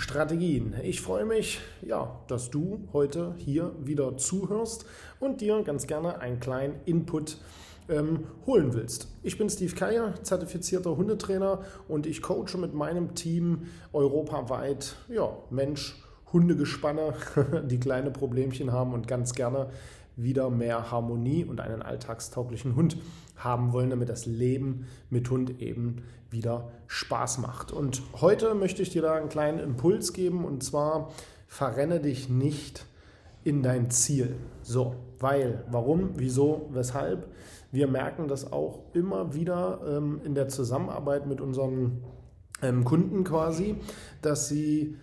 Strategien. Ich freue mich, ja, dass du heute hier wieder zuhörst und dir ganz gerne einen kleinen Input ähm, holen willst. Ich bin Steve Keier, zertifizierter Hundetrainer und ich coache mit meinem Team europaweit ja, Mensch, Hundegespanne, die kleine Problemchen haben und ganz gerne wieder mehr Harmonie und einen alltagstauglichen Hund haben wollen, damit das Leben mit Hund eben wieder Spaß macht. Und heute möchte ich dir da einen kleinen Impuls geben und zwar verrenne dich nicht in dein Ziel. So, weil, warum, wieso, weshalb? Wir merken das auch immer wieder ähm, in der Zusammenarbeit mit unseren ähm, Kunden quasi, dass sie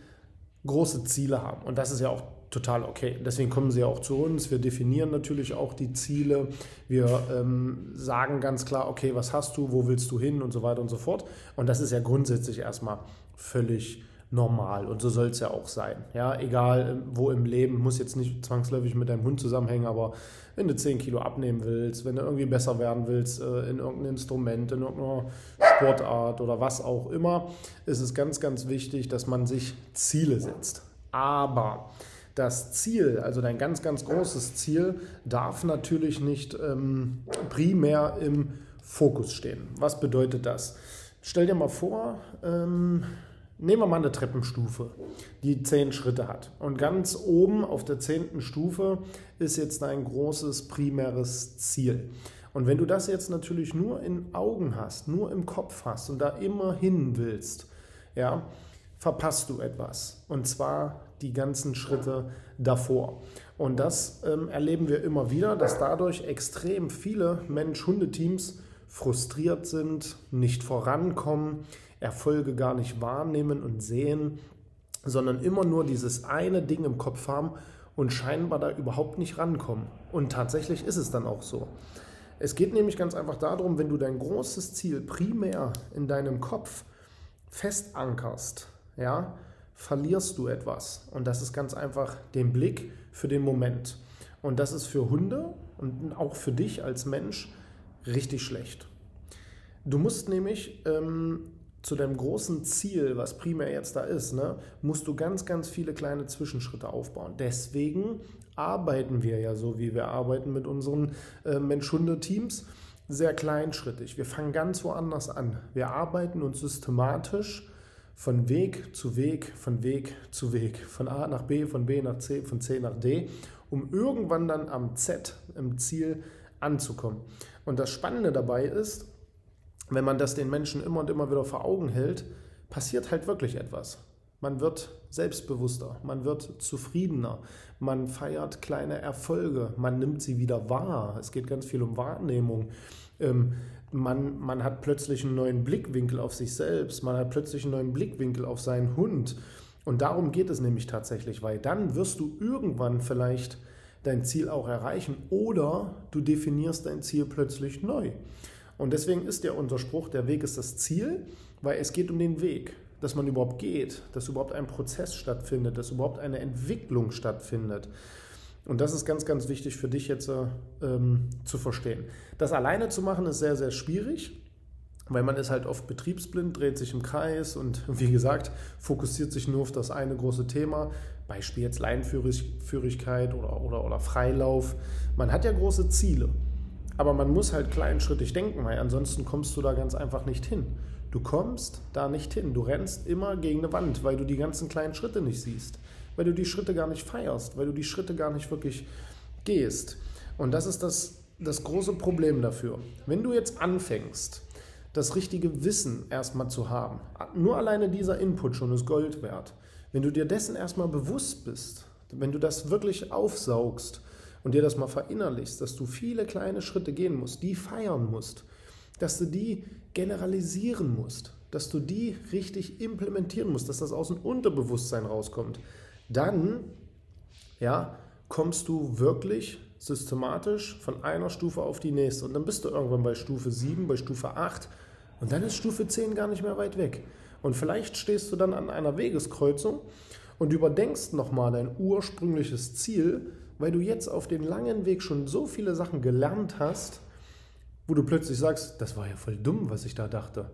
große Ziele haben. Und das ist ja auch total okay. Deswegen kommen sie auch zu uns. Wir definieren natürlich auch die Ziele. Wir ähm, sagen ganz klar, okay, was hast du, wo willst du hin und so weiter und so fort. Und das ist ja grundsätzlich erstmal völlig normal und so soll es ja auch sein. Ja, egal ähm, wo im Leben, muss jetzt nicht zwangsläufig mit deinem Hund zusammenhängen, aber wenn du 10 Kilo abnehmen willst, wenn du irgendwie besser werden willst äh, in irgendeinem Instrument, in irgendeiner Sportart oder was auch immer, ist es ganz, ganz wichtig, dass man sich Ziele setzt. Aber das Ziel, also dein ganz, ganz großes Ziel, darf natürlich nicht ähm, primär im Fokus stehen. Was bedeutet das? Stell dir mal vor, ähm, nehmen wir mal eine Treppenstufe, die zehn Schritte hat. Und ganz oben auf der zehnten Stufe ist jetzt dein großes primäres Ziel. Und wenn du das jetzt natürlich nur in Augen hast, nur im Kopf hast und da immer hin willst, ja, verpasst du etwas. Und zwar die ganzen Schritte davor. Und das ähm, erleben wir immer wieder, dass dadurch extrem viele Mensch-Hunde-Teams frustriert sind, nicht vorankommen, Erfolge gar nicht wahrnehmen und sehen, sondern immer nur dieses eine Ding im Kopf haben und scheinbar da überhaupt nicht rankommen. Und tatsächlich ist es dann auch so. Es geht nämlich ganz einfach darum, wenn du dein großes Ziel primär in deinem Kopf festankerst, ja, verlierst du etwas. Und das ist ganz einfach den Blick für den Moment. Und das ist für Hunde und auch für dich als Mensch richtig schlecht. Du musst nämlich ähm, zu deinem großen Ziel, was primär jetzt da ist, ne, musst du ganz, ganz viele kleine Zwischenschritte aufbauen. Deswegen arbeiten wir ja so, wie wir arbeiten mit unseren äh, Mensch-Hunde-Teams, sehr kleinschrittig. Wir fangen ganz woanders an. Wir arbeiten uns systematisch von Weg zu Weg, von Weg zu Weg, von A nach B, von B nach C, von C nach D, um irgendwann dann am Z, im Ziel anzukommen. Und das Spannende dabei ist, wenn man das den Menschen immer und immer wieder vor Augen hält, passiert halt wirklich etwas. Man wird selbstbewusster, man wird zufriedener, man feiert kleine Erfolge, man nimmt sie wieder wahr. Es geht ganz viel um Wahrnehmung. Ähm, man, man hat plötzlich einen neuen Blickwinkel auf sich selbst, man hat plötzlich einen neuen Blickwinkel auf seinen Hund. Und darum geht es nämlich tatsächlich, weil dann wirst du irgendwann vielleicht dein Ziel auch erreichen oder du definierst dein Ziel plötzlich neu. Und deswegen ist ja unser Spruch, der Weg ist das Ziel, weil es geht um den Weg, dass man überhaupt geht, dass überhaupt ein Prozess stattfindet, dass überhaupt eine Entwicklung stattfindet. Und das ist ganz, ganz wichtig für dich jetzt ähm, zu verstehen. Das alleine zu machen ist sehr, sehr schwierig, weil man ist halt oft betriebsblind, dreht sich im Kreis und wie gesagt, fokussiert sich nur auf das eine große Thema. Beispiel jetzt Leinführigkeit oder, oder, oder Freilauf. Man hat ja große Ziele, aber man muss halt kleinschrittig denken, weil ansonsten kommst du da ganz einfach nicht hin. Du kommst da nicht hin. Du rennst immer gegen eine Wand, weil du die ganzen kleinen Schritte nicht siehst weil du die Schritte gar nicht feierst, weil du die Schritte gar nicht wirklich gehst. Und das ist das, das große Problem dafür. Wenn du jetzt anfängst, das richtige Wissen erstmal zu haben. Nur alleine dieser Input schon ist Gold wert. Wenn du dir dessen erstmal bewusst bist, wenn du das wirklich aufsaugst und dir das mal verinnerlichst, dass du viele kleine Schritte gehen musst, die feiern musst, dass du die generalisieren musst, dass du die richtig implementieren musst, dass das aus dem Unterbewusstsein rauskommt, dann ja, kommst du wirklich systematisch von einer Stufe auf die nächste. Und dann bist du irgendwann bei Stufe 7, bei Stufe 8 und dann ist Stufe 10 gar nicht mehr weit weg. Und vielleicht stehst du dann an einer Wegeskreuzung und überdenkst nochmal dein ursprüngliches Ziel, weil du jetzt auf den langen Weg schon so viele Sachen gelernt hast, wo du plötzlich sagst, das war ja voll dumm, was ich da dachte.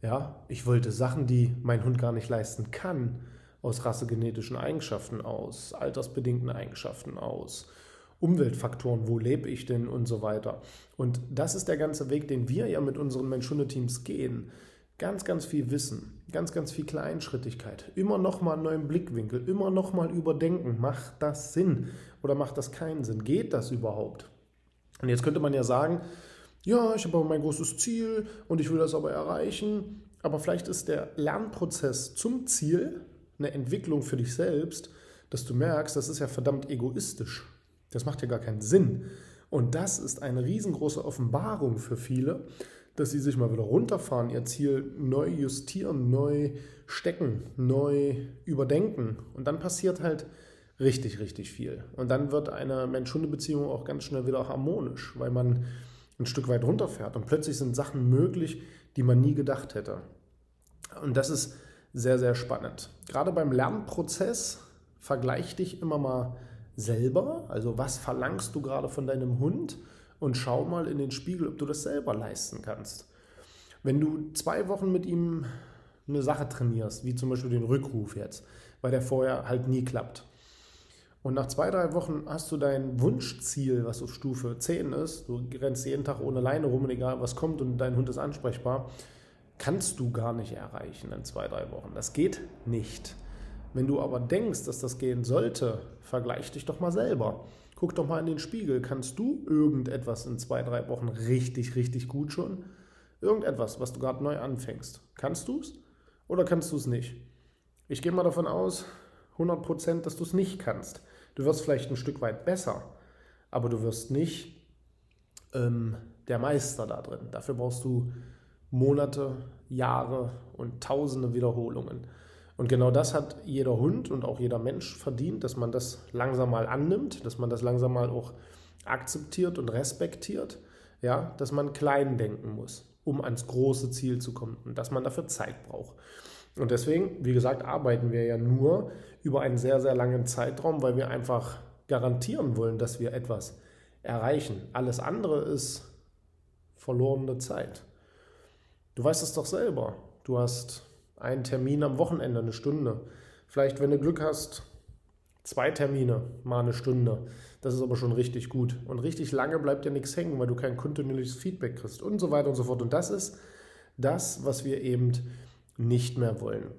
Ja, ich wollte Sachen, die mein Hund gar nicht leisten kann, aus rassegenetischen Eigenschaften aus, altersbedingten Eigenschaften aus, Umweltfaktoren, wo lebe ich denn und so weiter. Und das ist der ganze Weg, den wir ja mit unseren Mensch-Hunde-Teams gehen. Ganz, ganz viel Wissen, ganz, ganz viel Kleinschrittigkeit, immer nochmal einen neuen Blickwinkel, immer nochmal überdenken, macht das Sinn oder macht das keinen Sinn? Geht das überhaupt? Und jetzt könnte man ja sagen, ja, ich habe aber mein großes Ziel und ich will das aber erreichen, aber vielleicht ist der Lernprozess zum Ziel eine Entwicklung für dich selbst, dass du merkst, das ist ja verdammt egoistisch. Das macht ja gar keinen Sinn. Und das ist eine riesengroße Offenbarung für viele, dass sie sich mal wieder runterfahren, ihr Ziel neu justieren, neu stecken, neu überdenken. Und dann passiert halt richtig, richtig viel. Und dann wird eine Mensch-Hunde-Beziehung auch ganz schnell wieder harmonisch, weil man ein Stück weit runterfährt. Und plötzlich sind Sachen möglich, die man nie gedacht hätte. Und das ist sehr, sehr spannend. Gerade beim Lernprozess vergleich dich immer mal selber, also was verlangst du gerade von deinem Hund und schau mal in den Spiegel, ob du das selber leisten kannst. Wenn du zwei Wochen mit ihm eine Sache trainierst, wie zum Beispiel den Rückruf jetzt, weil der vorher halt nie klappt. Und nach zwei, drei Wochen hast du dein Wunschziel, was auf Stufe 10 ist, du rennst jeden Tag ohne Leine rum und egal was kommt und dein Hund ist ansprechbar, kannst du gar nicht erreichen in zwei, drei Wochen. Das geht nicht. Wenn du aber denkst, dass das gehen sollte, vergleich dich doch mal selber. Guck doch mal in den Spiegel. Kannst du irgendetwas in zwei, drei Wochen richtig, richtig gut schon? Irgendetwas, was du gerade neu anfängst. Kannst du es oder kannst du es nicht? Ich gehe mal davon aus, 100%, dass du es nicht kannst. Du wirst vielleicht ein Stück weit besser, aber du wirst nicht ähm, der Meister da drin. Dafür brauchst du Monate, Jahre und tausende Wiederholungen. Und genau das hat jeder Hund und auch jeder Mensch verdient, dass man das langsam mal annimmt, dass man das langsam mal auch akzeptiert und respektiert, ja, dass man klein denken muss, um ans große Ziel zu kommen und dass man dafür Zeit braucht. Und deswegen, wie gesagt, arbeiten wir ja nur über einen sehr, sehr langen Zeitraum, weil wir einfach garantieren wollen, dass wir etwas erreichen. Alles andere ist verlorene Zeit. Du weißt es doch selber. Du hast einen Termin am Wochenende, eine Stunde. Vielleicht, wenn du Glück hast, zwei Termine, mal eine Stunde. Das ist aber schon richtig gut. Und richtig lange bleibt dir nichts hängen, weil du kein kontinuierliches Feedback kriegst und so weiter und so fort. Und das ist das, was wir eben nicht mehr wollen.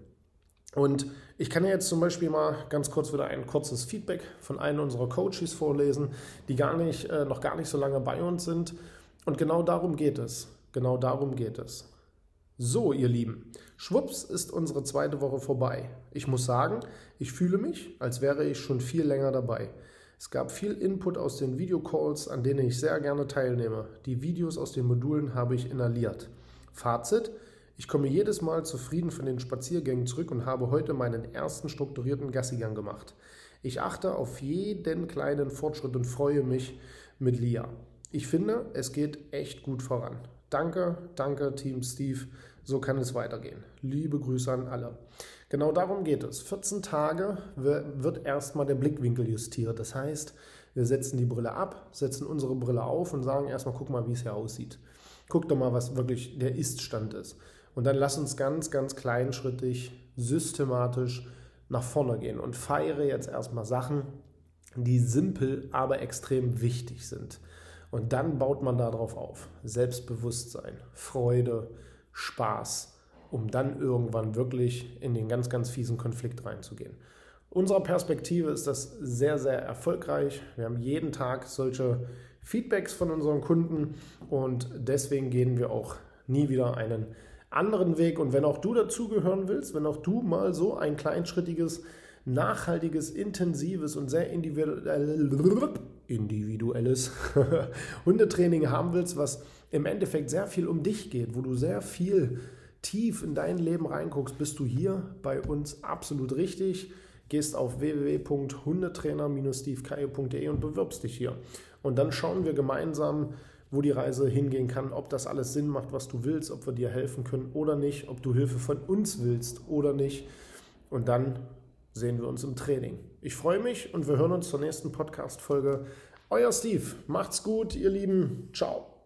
Und ich kann ja jetzt zum Beispiel mal ganz kurz wieder ein kurzes Feedback von einem unserer Coaches vorlesen, die gar nicht, äh, noch gar nicht so lange bei uns sind. Und genau darum geht es. Genau darum geht es. So, ihr Lieben, schwupps ist unsere zweite Woche vorbei. Ich muss sagen, ich fühle mich, als wäre ich schon viel länger dabei. Es gab viel Input aus den Videocalls, an denen ich sehr gerne teilnehme. Die Videos aus den Modulen habe ich inhaliert. Fazit, ich komme jedes Mal zufrieden von den Spaziergängen zurück und habe heute meinen ersten strukturierten Gassigang gemacht. Ich achte auf jeden kleinen Fortschritt und freue mich mit Lia. Ich finde, es geht echt gut voran. Danke, danke, Team Steve. So kann es weitergehen. Liebe Grüße an alle. Genau darum geht es. 14 Tage wird erstmal der Blickwinkel justiert. Das heißt, wir setzen die Brille ab, setzen unsere Brille auf und sagen erstmal, guck mal, wie es hier aussieht. Guck doch mal, was wirklich der Ist-Stand ist. Und dann lass uns ganz, ganz kleinschrittig, systematisch nach vorne gehen und feiere jetzt erstmal Sachen, die simpel, aber extrem wichtig sind. Und dann baut man darauf auf. Selbstbewusstsein, Freude, Spaß, um dann irgendwann wirklich in den ganz, ganz fiesen Konflikt reinzugehen. Unserer Perspektive ist das sehr, sehr erfolgreich. Wir haben jeden Tag solche Feedbacks von unseren Kunden und deswegen gehen wir auch nie wieder einen anderen Weg. Und wenn auch du dazugehören willst, wenn auch du mal so ein kleinschrittiges, nachhaltiges, intensives und sehr individuelles Hundetraining haben willst, was im Endeffekt sehr viel um dich geht, wo du sehr viel tief in dein Leben reinguckst, bist du hier bei uns absolut richtig. Gehst auf www.hundetrainer-stevekaye.de und bewirbst dich hier. Und dann schauen wir gemeinsam, wo die Reise hingehen kann, ob das alles Sinn macht, was du willst, ob wir dir helfen können oder nicht, ob du Hilfe von uns willst oder nicht. Und dann sehen wir uns im Training. Ich freue mich und wir hören uns zur nächsten Podcast-Folge. Euer Steve, macht's gut, ihr Lieben. Ciao.